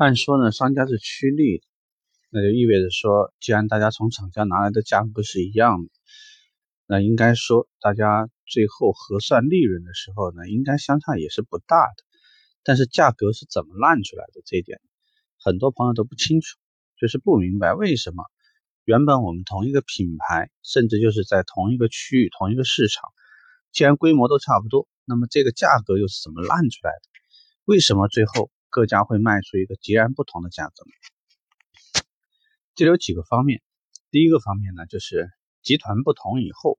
按说呢，商家是趋利的，那就意味着说，既然大家从厂家拿来的价格是一样的，那应该说大家最后核算利润的时候呢，应该相差也是不大的。但是价格是怎么烂出来的这一点，很多朋友都不清楚，就是不明白为什么原本我们同一个品牌，甚至就是在同一个区域、同一个市场，既然规模都差不多，那么这个价格又是怎么烂出来的？为什么最后各家会卖出一个截然不同的价格？这里有几个方面，第一个方面呢，就是集团不同以后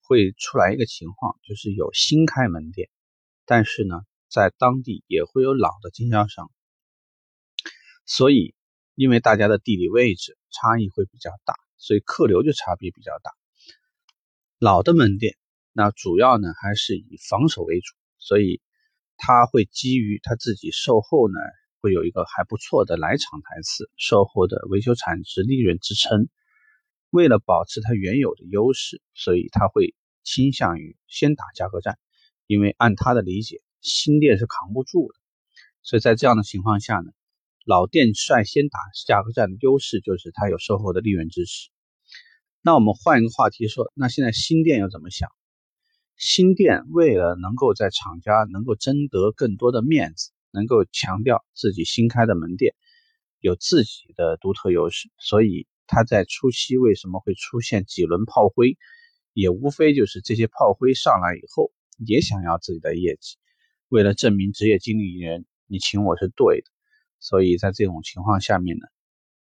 会出来一个情况，就是有新开门店，但是呢。在当地也会有老的经销商，所以因为大家的地理位置差异会比较大，所以客流就差别比较大。老的门店那主要呢还是以防守为主，所以他会基于他自己售后呢会有一个还不错的来场台次，售后的维修产值、利润支撑。为了保持它原有的优势，所以他会倾向于先打价格战，因为按他的理解。新店是扛不住的，所以在这样的情况下呢，老店率先打价格战的优势就是它有售后的利润支持。那我们换一个话题说，那现在新店要怎么想？新店为了能够在厂家能够争得更多的面子，能够强调自己新开的门店有自己的独特优势，所以它在初期为什么会出现几轮炮灰，也无非就是这些炮灰上来以后也想要自己的业绩。为了证明职业经理人你请我是对的，所以在这种情况下面呢，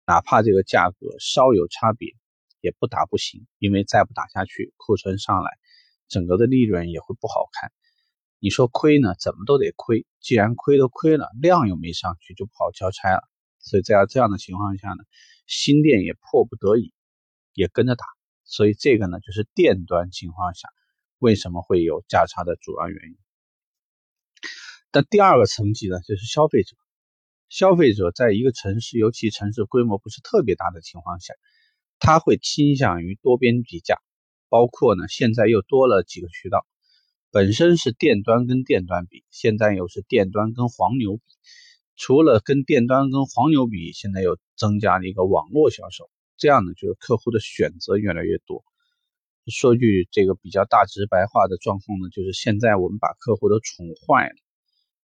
哪怕这个价格稍有差别，也不打不行，因为再不打下去，库存上来，整个的利润也会不好看。你说亏呢，怎么都得亏。既然亏都亏了，量又没上去，就不好交差了。所以在这样的情况下呢，新店也迫不得已也跟着打。所以这个呢，就是店端情况下为什么会有价差的主要原因。那第二个层级呢，就是消费者。消费者在一个城市，尤其城市规模不是特别大的情况下，他会倾向于多边比价，包括呢，现在又多了几个渠道，本身是店端跟店端比，现在又是店端跟黄牛比。除了跟店端跟黄牛比，现在又增加了一个网络销售，这样呢，就是客户的选择越来越多。说句这个比较大直白话的状况呢，就是现在我们把客户都宠坏了。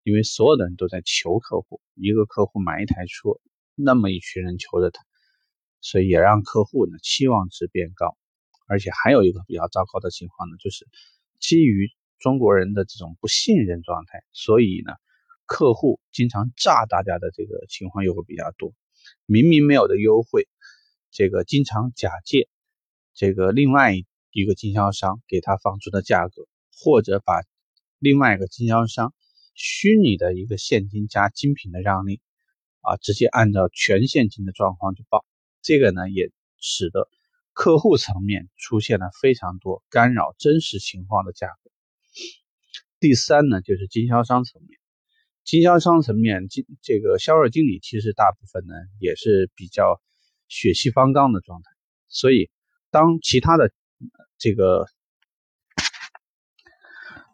因为所有的人都在求客户，一个客户买一台车，那么一群人求着他，所以也让客户呢期望值变高。而且还有一个比较糟糕的情况呢，就是基于中国人的这种不信任状态，所以呢，客户经常诈大家的这个情况又会比较多。明明没有的优惠，这个经常假借这个另外一个经销商给他放出的价格，或者把另外一个经销商。虚拟的一个现金加精品的让利，啊，直接按照全现金的状况去报，这个呢也使得客户层面出现了非常多干扰真实情况的价格。第三呢就是经销商层面，经销商层面经这个销售经理其实大部分呢也是比较血气方刚的状态，所以当其他的这个。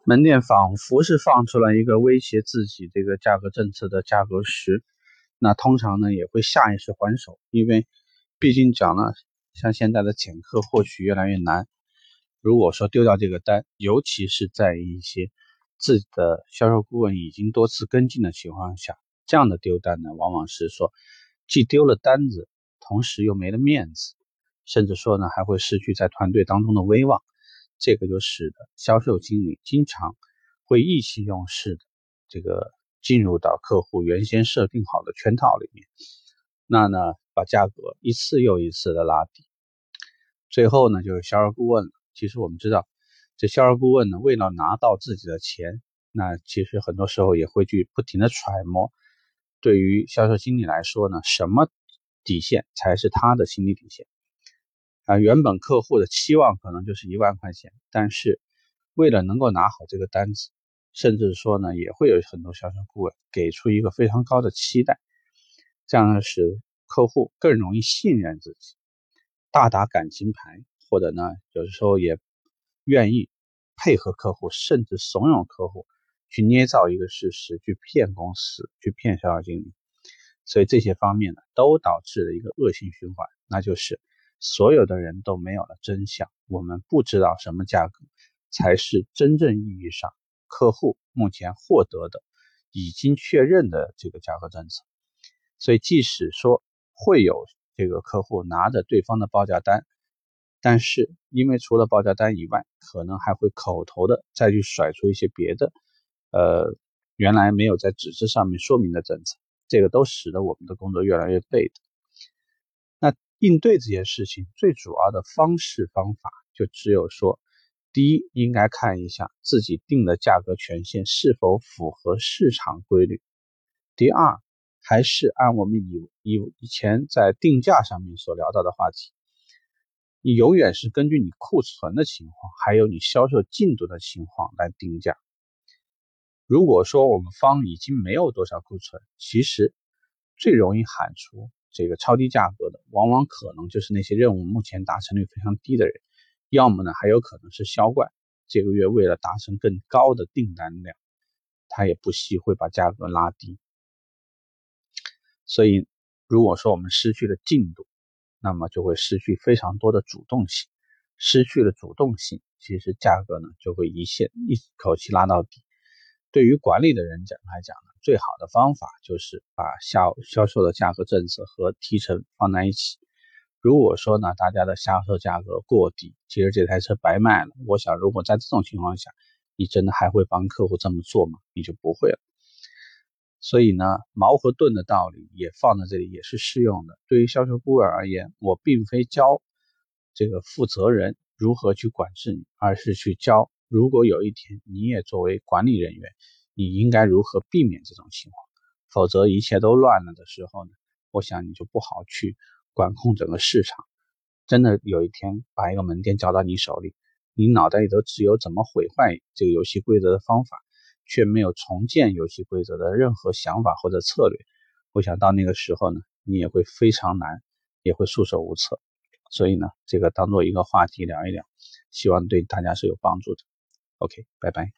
门店仿佛是放出了一个威胁自己这个价格政策的价格时，那通常呢也会下意识还手，因为毕竟讲了，像现在的减客获取越来越难。如果说丢掉这个单，尤其是在一些自己的销售顾问已经多次跟进的情况下，这样的丢单呢，往往是说既丢了单子，同时又没了面子，甚至说呢还会失去在团队当中的威望。这个就使得销售经理经常会意气用事的这个进入到客户原先设定好的圈套里面，那呢把价格一次又一次的拉低，最后呢就是销售顾问了。其实我们知道，这销售顾问呢为了拿到自己的钱，那其实很多时候也会去不停的揣摩，对于销售经理来说呢，什么底线才是他的心理底线。啊，原本客户的期望可能就是一万块钱，但是为了能够拿好这个单子，甚至说呢，也会有很多销售顾问给出一个非常高的期待，这样呢使客户更容易信任自己，大打感情牌，或者呢有的时候也愿意配合客户，甚至怂恿客户去捏造一个事实，去骗公司，去骗销售经理。所以这些方面呢，都导致了一个恶性循环，那就是所有的人都没有了真相，我们不知道什么价格才是真正意义上客户目前获得的已经确认的这个价格政策。所以即使说会有这个客户拿着对方的报价单，但是因为除了报价单以外，可能还会口头的再去甩出一些别的，呃，原来没有在纸质上面说明的政策。这个都使得我们的工作越来越被动。那应对这件事情最主要的方式方法，就只有说：第一，应该看一下自己定的价格权限是否符合市场规律；第二，还是按我们以以以前在定价上面所聊到的话题，你永远是根据你库存的情况，还有你销售进度的情况来定价。如果说我们方已经没有多少库存，其实最容易喊出这个超低价格的，往往可能就是那些任务目前达成率非常低的人，要么呢还有可能是销冠，这个月为了达成更高的订单量，他也不惜会把价格拉低。所以，如果说我们失去了进度，那么就会失去非常多的主动性，失去了主动性，其实价格呢就会一线一口气拉到底。对于管理的人讲来讲呢，最好的方法就是把销销售的价格政策和提成放在一起。如果说呢，大家的销售价格过低，其实这台车白卖了。我想，如果在这种情况下，你真的还会帮客户这么做吗？你就不会了。所以呢，矛和盾的道理也放在这里，也是适用的。对于销售顾问而言，我并非教这个负责人如何去管制你，而是去教。如果有一天你也作为管理人员，你应该如何避免这种情况？否则一切都乱了的时候呢？我想你就不好去管控整个市场。真的有一天把一个门店交到你手里，你脑袋里头只有怎么毁坏这个游戏规则的方法，却没有重建游戏规则的任何想法或者策略。我想到那个时候呢，你也会非常难，也会束手无策。所以呢，这个当做一个话题聊一聊，希望对大家是有帮助的。OK，拜拜。